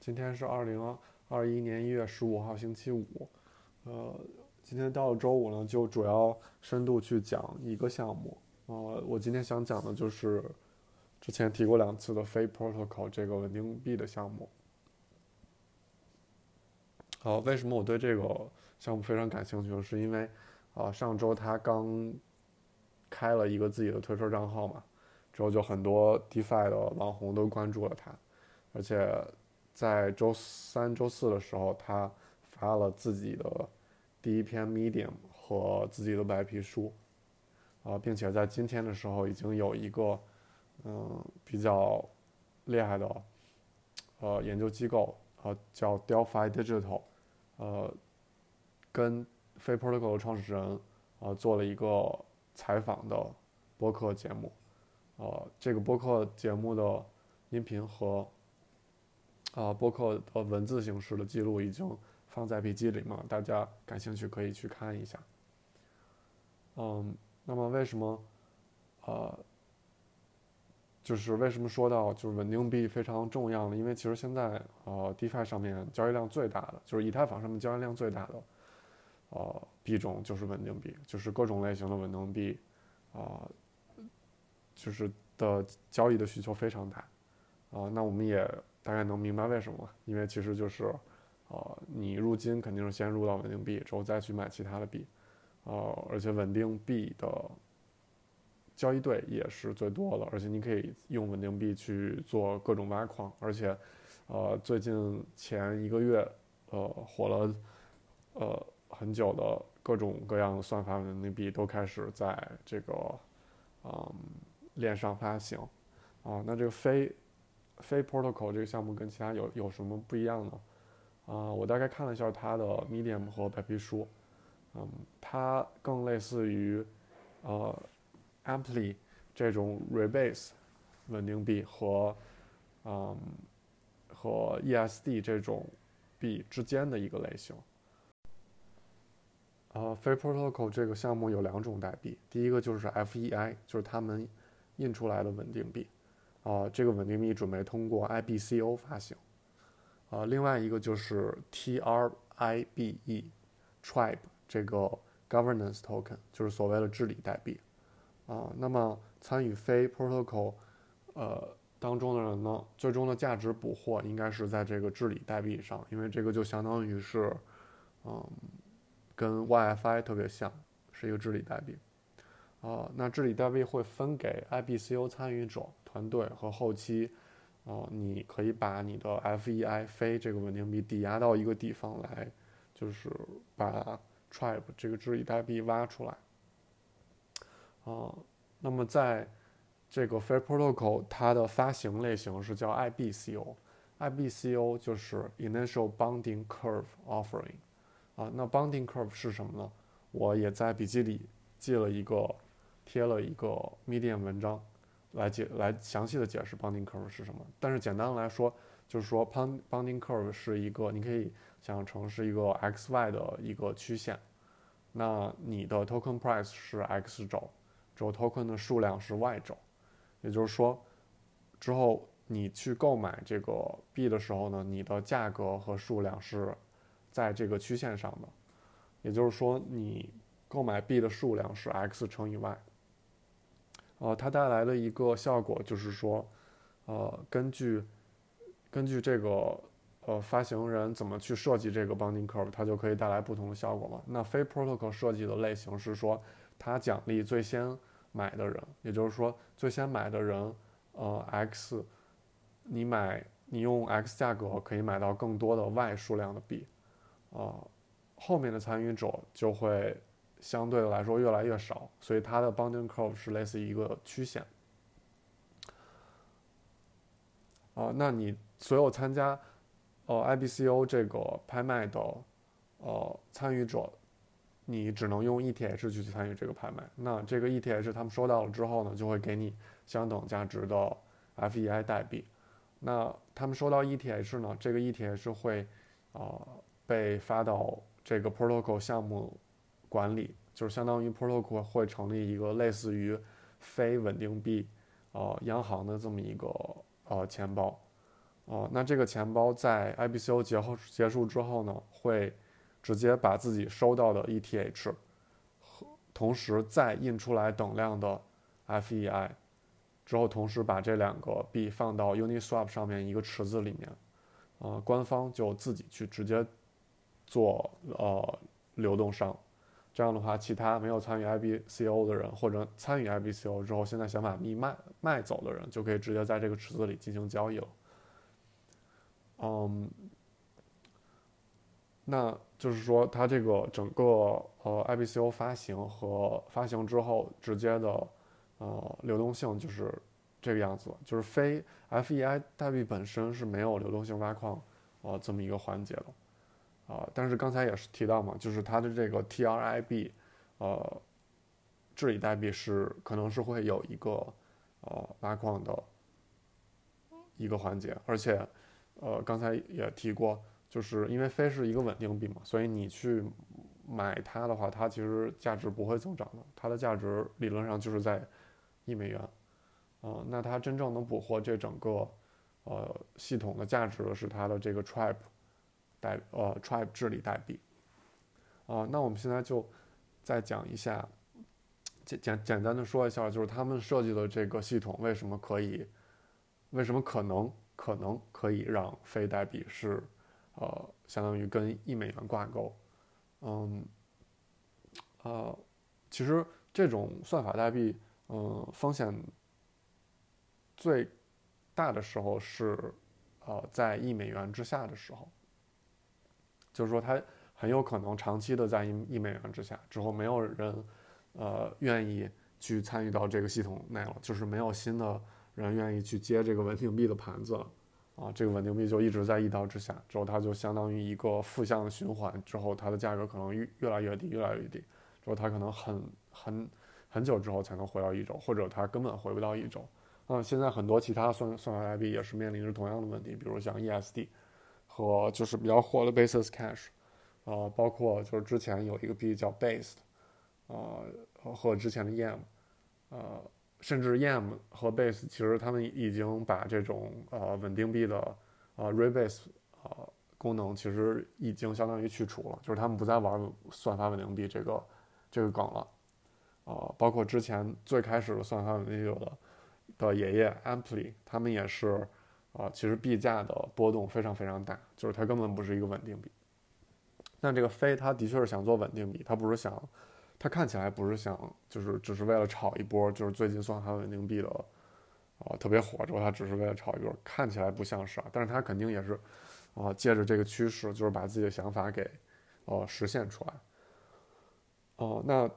今天是二零二一年一月十五号，星期五。呃，今天到了周五呢，就主要深度去讲一个项目。呃，我今天想讲的就是之前提过两次的非 protocol 这个稳定币的项目。呃，为什么我对这个项目非常感兴趣？是因为啊，上周他刚开了一个自己的推特账号嘛，之后就很多 DeFi 的网红都关注了他，而且。在周三、周四的时候，他发了自己的第一篇 Medium 和自己的白皮书，啊，并且在今天的时候，已经有一个嗯比较厉害的呃研究机构，呃叫 Delphi Digital，呃跟非 Protocol 的创始人啊做了一个采访的播客节目，呃，这个播客节目的音频和。啊，播客的文字形式的记录已经放在笔记里嘛？大家感兴趣可以去看一下。嗯，那么为什么，呃，就是为什么说到就是稳定币非常重要呢？因为其实现在呃，DeFi 上面交易量最大的，就是以太坊上面交易量最大的，呃，币种就是稳定币，就是各种类型的稳定币，啊，就是的交易的需求非常大。啊，那我们也。大概能明白为什么，因为其实就是，呃，你入金肯定是先入到稳定币，之后再去买其他的币，呃，而且稳定币的交易对也是最多的，而且你可以用稳定币去做各种挖矿，而且，呃，最近前一个月，呃，火了，呃，很久的各种各样的算法稳定币都开始在这个，嗯，链上发行，啊，那这个非。非 protocol 这个项目跟其他有有什么不一样呢？啊，我大概看了一下它的 Medium 和白皮书，嗯，它更类似于呃 amply 这种 Rebase 稳定币和嗯和 ESD 这种币之间的一个类型。呃，非 protocol 这个项目有两种代币，第一个就是 FEI，就是他们印出来的稳定币。啊，这个稳定币准备通过 IBCO 发行。啊，另外一个就是 TRIBE，Tribe 这个 Governance Token，就是所谓的治理代币。啊，那么参与非 Protocol，呃当中的人呢，最终的价值捕获应该是在这个治理代币上，因为这个就相当于是，嗯，跟 YFI 特别像，是一个治理代币。啊，那治理代币会分给 IBCO 参与者。团队和后期，啊，你可以把你的 FEI 非这个稳定币抵押到一个地方来，就是把 Tribe 这个治理代币挖出来。啊，那么在这个 Fair Protocol 它的发行类型是叫 IBCO，IBCO 就是 Initial Bonding Curve Offering。啊，那 Bonding Curve 是什么呢？我也在笔记里记了一个，贴了一个 Medium 文章。来解来详细的解释 bounding curve 是什么，但是简单来说，就是说 bounding curve 是一个，你可以想象成是一个 x y 的一个曲线，那你的 token price 是 x 轴，之后 token 的数量是 y 轴，也就是说，之后你去购买这个币的时候呢，你的价格和数量是在这个曲线上的，也就是说，你购买币的数量是 x 乘以 y。呃，它带来的一个效果就是说，呃，根据根据这个呃发行人怎么去设计这个 bonding curve，它就可以带来不同的效果嘛。那非 protocol 设计的类型是说，它奖励最先买的人，也就是说，最先买的人，呃，x，你买你用 x 价格可以买到更多的 y 数量的币，啊，后面的参与者就会。相对来说越来越少，所以它的 bounding curve 是类似于一个曲线。啊，那你所有参加呃 IBCO 这个拍卖的呃参与者，你只能用 ETH 去参与这个拍卖。那这个 ETH 他们收到了之后呢，就会给你相等价值的 FEI 代币。那他们收到 ETH 呢，这个 ETH 会啊被发到这个 protocol 项目。管理就是相当于 protocol 会成立一个类似于非稳定币，呃，央行的这么一个呃钱包，哦，那这个钱包在 IBCO 结后结束之后呢，会直接把自己收到的 ETH 和同时再印出来等量的 FEI，之后同时把这两个币放到 Uniswap 上面一个池子里面，呃，官方就自己去直接做呃流动商。这样的话，其他没有参与 IBCO 的人或者参与 IBCO 之后现在想把币卖卖走的人，就可以直接在这个池子里进行交易了。嗯，那就是说，它这个整个呃 IBCO 发行和发行之后直接的呃流动性就是这个样子，就是非 FEI 代币本身是没有流动性挖矿呃这么一个环节的啊。但是刚才也是提到嘛，就是它的这个 TRIB 呃治理代币是可能是会有一个呃挖矿的一个环节，而且。呃，刚才也提过，就是因为非是一个稳定币嘛，所以你去买它的话，它其实价值不会增长的，它的价值理论上就是在一美元。啊，那它真正能捕获这整个呃系统的价值的是它的这个 Tribe 代呃 Tribe 治理代币。啊，那我们现在就再讲一下，简简简单的说一下，就是他们设计的这个系统为什么可以，为什么可能。可能可以让非代币是，呃，相当于跟一美元挂钩，嗯，呃，其实这种算法代币，嗯，风险最大的时候是，呃，在一美元之下的时候，就是说它很有可能长期的在一一美元之下，之后没有人，呃，愿意去参与到这个系统内了，就是没有新的。人愿意去接这个稳定币的盘子了，啊，这个稳定币就一直在一刀之下，之后它就相当于一个负向的循环，之后它的价格可能越越来越低，越来越低，之后它可能很很很久之后才能回到一周，或者它根本回不到一周。嗯，现在很多其他算算法代币也是面临着同样的问题，比如像 ESD 和就是比较火的 Basis Cash，啊，包括就是之前有一个币叫 Based，啊，和之前的 Yam，呃。甚至 Yam 和 Base 其实他们已经把这种呃稳定币的呃 Rebase 呃功能其实已经相当于去除了，就是他们不再玩算法稳定币这个这个梗了，呃，包括之前最开始的算法稳定币的的爷爷 Ampli，他们也是啊，其实币价的波动非常非常大，就是它根本不是一个稳定币。但这个飞他的确是想做稳定币，他不是想。他看起来不是想，就是只是为了炒一波，就是最近算它稳定币的，啊特别火之后，他只是为了炒一波，看起来不像是啊，但是他肯定也是，啊借着这个趋势，就是把自己的想法给，呃实现出来。哦，那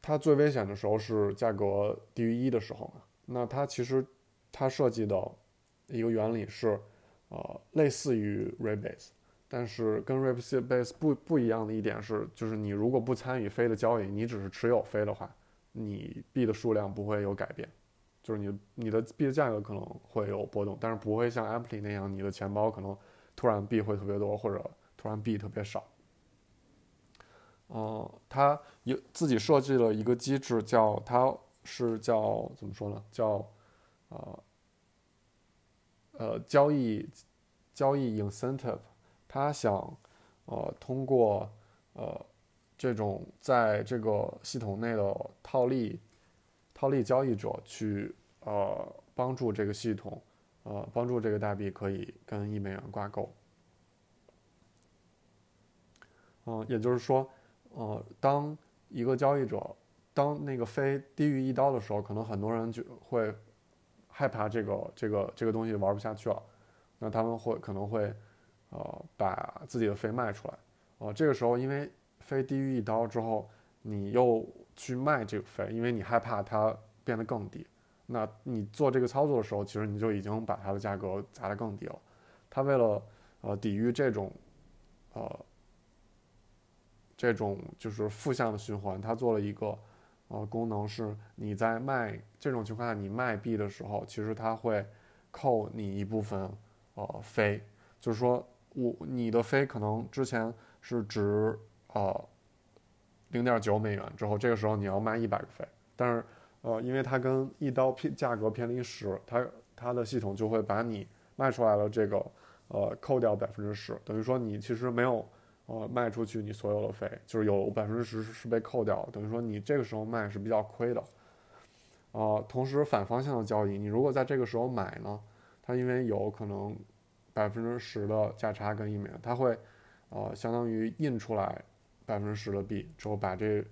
它最危险的时候是价格低于一的时候嘛？那它其实它设计的一个原理是，呃类似于 Rebase。但是跟 Rebase 不不一样的一点是，就是你如果不参与飞的交易，你只是持有飞的话，你币的数量不会有改变，就是你你的币的价格可能会有波动，但是不会像 Ampli 那样，你的钱包可能突然币会特别多，或者突然币特别少。嗯，它有自己设计了一个机制，叫它是叫怎么说呢？叫呃呃交易交易 incentive。他想，呃，通过呃这种在这个系统内的套利套利交易者去呃帮助这个系统，呃帮助这个代币可以跟一美元挂钩。嗯，也就是说，呃，当一个交易者当那个非低于一刀的时候，可能很多人就会害怕这个这个这个东西玩不下去了，那他们会可能会。呃，把自己的飞卖出来，呃，这个时候因为飞低于一刀之后，你又去卖这个飞，因为你害怕它变得更低，那你做这个操作的时候，其实你就已经把它的价格砸得更低了。他为了呃抵御这种呃这种就是负向的循环，他做了一个呃功能，是你在卖这种情况下，你卖币的时候，其实它会扣你一部分呃飞，就是说。我你的飞可能之前是值呃零点九美元，之后这个时候你要卖一百个飞，但是呃因为它跟一刀偏价格偏离十，它它的系统就会把你卖出来了这个，呃，扣掉百分之十，等于说你其实没有，呃，卖出去你所有的费，就是有百分之十是被扣掉，等于说你这个时候卖是比较亏的。呃，同时反方向的交易，你如果在这个时候买呢，它因为有可能百分之十的价差跟一美元，它会，呃，相当于印出来百分之十的币之后，把这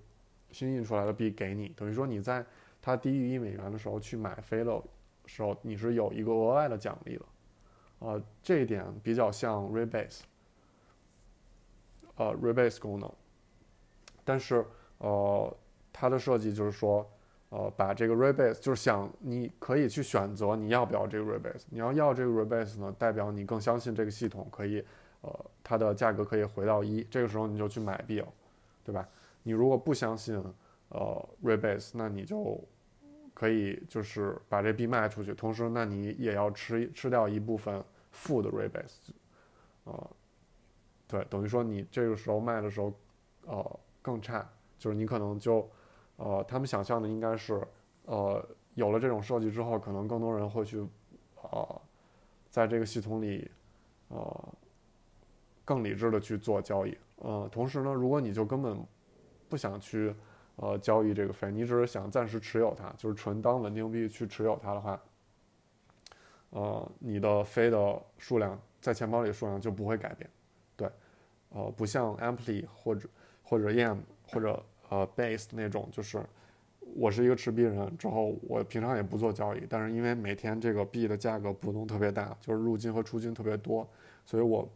新印出来的币给你，等于说你在它低于一美元的时候去买飞的时候，你是有一个额外的奖励的，呃，这一点比较像 rebase，呃，rebase 功能，但是呃，它的设计就是说。呃，把这个 rebase 就是想你可以去选择你要不要这个 rebase。你要要这个 rebase 呢，代表你更相信这个系统可以，呃，它的价格可以回到一，这个时候你就去买币了，对吧？你如果不相信，呃，rebase，那你就可以就是把这币卖出去，同时那你也要吃吃掉一部分负的 rebase，呃，对，等于说你这个时候卖的时候，呃，更差，就是你可能就。呃，他们想象的应该是，呃，有了这种设计之后，可能更多人会去，呃，在这个系统里，呃，更理智的去做交易。呃，同时呢，如果你就根本不想去，呃，交易这个飞，你只是想暂时持有它，就是纯当稳定币去持有它的话，呃，你的飞的数量在钱包里的数量就不会改变。呃，不像 Ampli 或者或者 Yam 或者。呃，base 那种就是我是一个持币人，之后我平常也不做交易，但是因为每天这个币的价格波动特别大，就是入金和出金特别多，所以我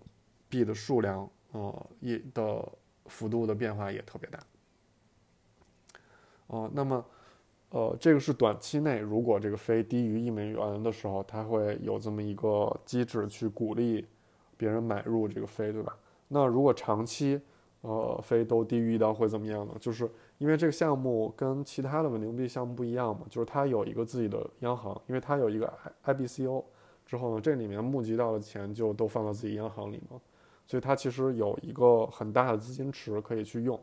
币的数量呃也的幅度的变化也特别大。呃，那么呃这个是短期内如果这个非低于一美元的时候，它会有这么一个机制去鼓励别人买入这个非，对吧？那如果长期，呃，非都低于一刀会怎么样呢？就是因为这个项目跟其他的稳定币项目不一样嘛，就是它有一个自己的央行，因为它有一个 IIBCO，之后呢，这里面募集到的钱就都放到自己央行里嘛，所以它其实有一个很大的资金池可以去用。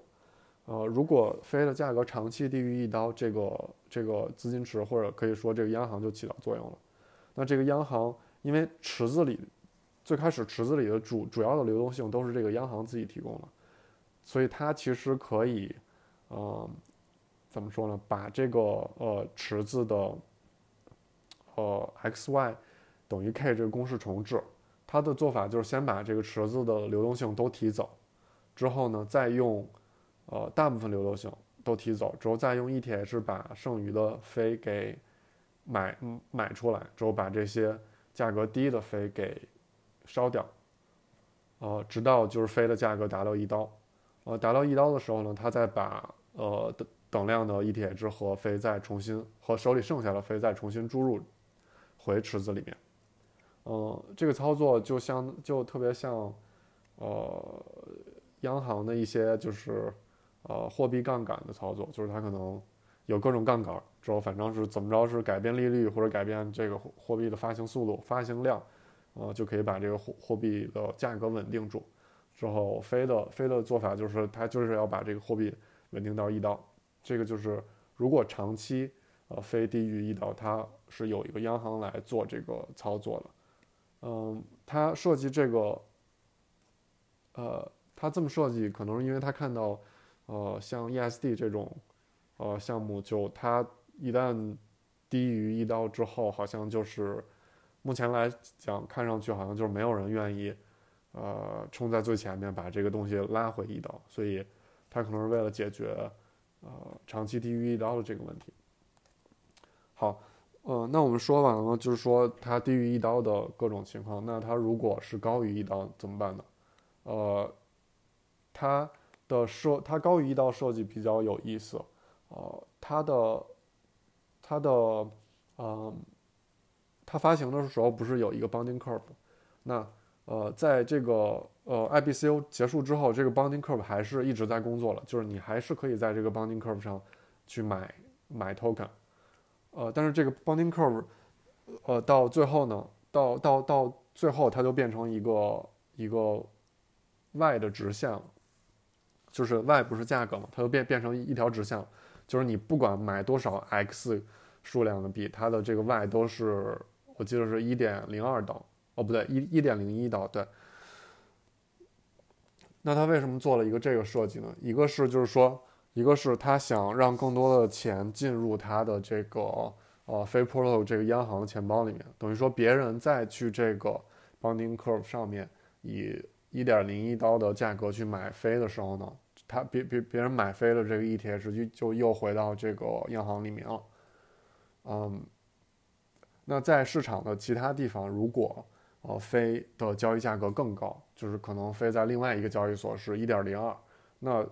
呃，如果非的价格长期低于一刀，这个这个资金池或者可以说这个央行就起到作用了。那这个央行因为池子里最开始池子里的主主要的流动性都是这个央行自己提供的。所以它其实可以，呃，怎么说呢？把这个呃池子的，呃 x y 等于 k 这个公式重置。它的做法就是先把这个池子的流动性都提走，之后呢，再用呃大部分流动性都提走，之后再用 ETH 把剩余的飞给买买出来，之后把这些价格低的飞给烧掉，呃，直到就是飞的价格达到一刀。呃，达到一刀的时候呢，他再把呃等等量的 ETH 和飞再重新和手里剩下的飞再重新注入回池子里面。嗯，这个操作就像就特别像呃央行的一些就是呃货币杠杆的操作，就是它可能有各种杠杆，之后反正是怎么着是改变利率或者改变这个货币的发行速度、发行量，呃就可以把这个货货币的价格稳定住。之后，飞的飞的做法就是，它就是要把这个货币稳定到一刀。这个就是，如果长期呃飞低于一刀，它是有一个央行来做这个操作的。嗯，它设计这个，呃，它这么设计，可能是因为它看到，呃，像 ESD 这种呃项目，就它一旦低于一刀之后，好像就是目前来讲，看上去好像就是没有人愿意。呃，冲在最前面把这个东西拉回一刀，所以它可能是为了解决呃长期低于一刀的这个问题。好，呃，那我们说完了，就是说它低于一刀的各种情况。那它如果是高于一刀怎么办呢？呃，它的设它高于一刀设计比较有意思，呃，它的它的嗯，它发行的时候不是有一个 bonding curve，那呃，在这个呃 IBCO 结束之后，这个 bonding curve 还是一直在工作了，就是你还是可以在这个 bonding curve 上去买买 token，呃，但是这个 bonding curve，呃，到最后呢，到到到最后它就变成一个一个 y 的直线了，就是 y 不是价格嘛，它就变变成一条直线，就是你不管买多少 x 数量的币，它的这个 y 都是我记得是一点零二刀。哦，不对，一一点零一刀，对。那他为什么做了一个这个设计呢？一个是就是说，一个是他想让更多的钱进入他的这个呃非 proto 这个央行的钱包里面，等于说别人再去这个 Bonding Curve 上面以一点零一刀的价格去买飞的时候呢，他别别别人买飞的这个 ETH 就就又回到这个央行里面了。嗯，那在市场的其他地方，如果呃，飞的交易价格更高，就是可能飞在另外一个交易所是一点零二，那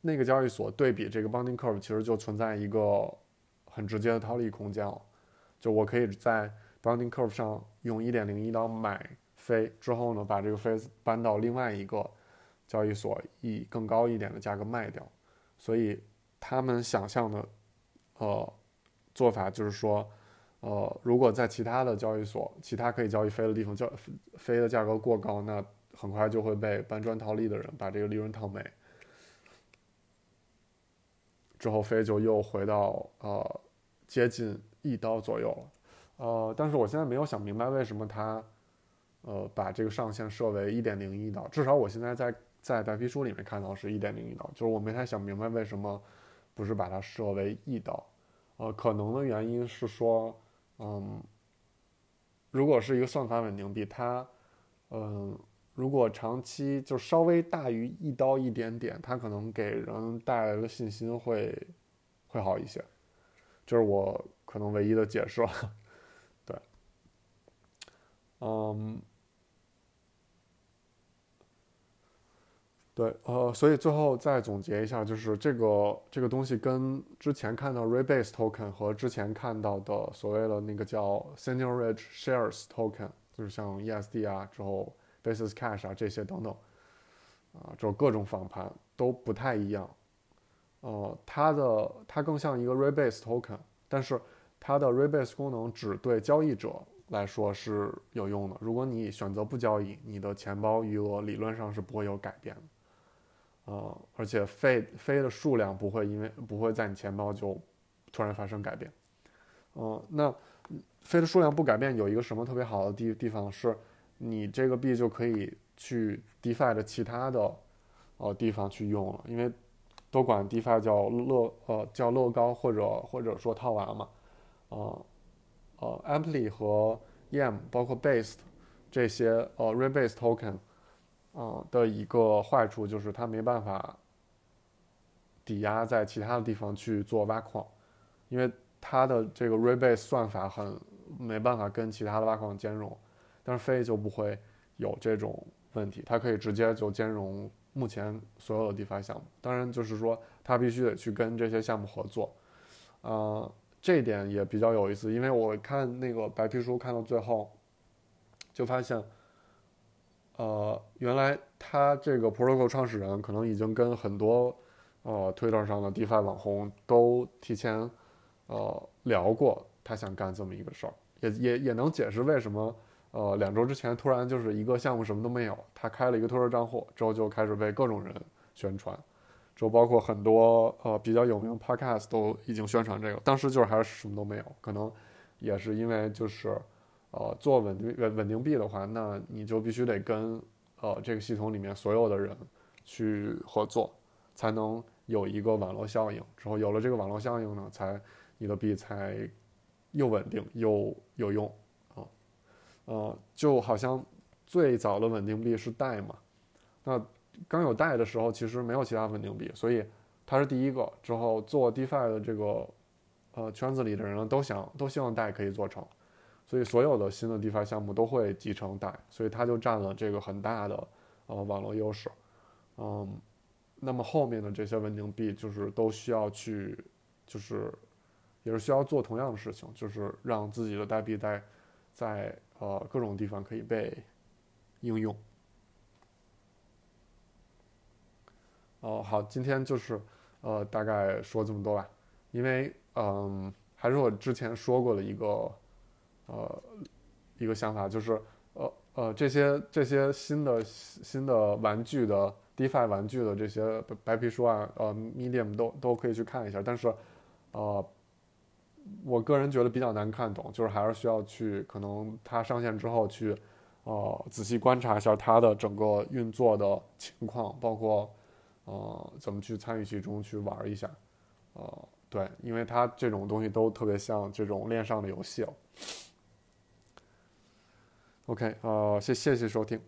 那个交易所对比这个 Bonding Curve，其实就存在一个很直接的套利空间了。就我可以在 Bonding Curve 上用一点零一刀买飞，之后呢，把这个飞搬到另外一个交易所以更高一点的价格卖掉。所以他们想象的呃做法就是说。呃，如果在其他的交易所，其他可以交易飞的地方，交飞的价格过高，那很快就会被搬砖套利的人把这个利润套没，之后飞就又回到呃接近一刀左右了。呃，但是我现在没有想明白为什么他呃把这个上限设为一点零一刀，至少我现在在在白皮书里面看到是一点零一刀，就是我没太想明白为什么不是把它设为一刀。呃，可能的原因是说。嗯，如果是一个算法稳定币，它，嗯，如果长期就稍微大于一刀一点点，它可能给人带来的信心会会好一些，这是我可能唯一的解释了。对，嗯。对，呃，所以最后再总结一下，就是这个这个东西跟之前看到 Rebase Token 和之前看到的所谓的那个叫 Senior Ridge Shares Token，就是像 ESD 啊，之后 Basis Cash 啊这些等等，啊，就各种仿盘都不太一样。呃，它的它更像一个 Rebase Token，但是它的 Rebase 功能只对交易者来说是有用的。如果你选择不交易，你的钱包余额理论上是不会有改变的。呃，而且飞飞的数量不会因为不会在你钱包就突然发生改变。嗯，那飞的数量不改变有一个什么特别好的地地方是，你这个币就可以去 DeFi 的其他的呃地方去用了，因为都管 DeFi 叫乐呃叫乐高或者或者说套娃嘛。呃呃，Ampli 和 yam 包括 Based 这些呃 Rebase Token。嗯，的一个坏处就是它没办法抵押在其他的地方去做挖矿，因为它的这个 rebase 算法很没办法跟其他的挖矿兼容。但是飞就不会有这种问题，它可以直接就兼容目前所有的 DeFi 项目。当然，就是说它必须得去跟这些项目合作。呃，这一点也比较有意思，因为我看那个白皮书看到最后，就发现。呃，原来他这个 Protocol 创始人可能已经跟很多呃 Twitter 上的 DeFi 网红都提前呃聊过，他想干这么一个事儿，也也也能解释为什么呃两周之前突然就是一个项目什么都没有，他开了一个 Twitter 账户之后就开始被各种人宣传，就包括很多呃比较有名 Podcast 都已经宣传这个，当时就是还是什么都没有，可能也是因为就是。呃，做稳定稳稳定币的话，那你就必须得跟呃这个系统里面所有的人去合作，才能有一个网络效应。之后有了这个网络效应呢，才你的币才又稳定又有用啊。呃，就好像最早的稳定币是代嘛，那刚有代的时候，其实没有其他稳定币，所以它是第一个。之后做 DeFi 的这个呃圈子里的人都想都希望代可以做成。所以所有的新的 DeFi 项目都会集成代，所以它就占了这个很大的呃网络优势，嗯，那么后面的这些稳定币就是都需要去，就是也是需要做同样的事情，就是让自己的代币在在呃各种地方可以被应用。哦，好，今天就是呃大概说这么多吧，因为嗯还是我之前说过的一个。呃，一个想法就是，呃呃，这些这些新的新的玩具的 DeFi 玩具的这些白皮书啊，呃，Medium 都都可以去看一下。但是，呃，我个人觉得比较难看懂，就是还是需要去可能它上线之后去，呃，仔细观察一下它的整个运作的情况，包括呃怎么去参与其中去玩一下，呃，对，因为它这种东西都特别像这种链上的游戏哦。OK，好，谢谢谢收听。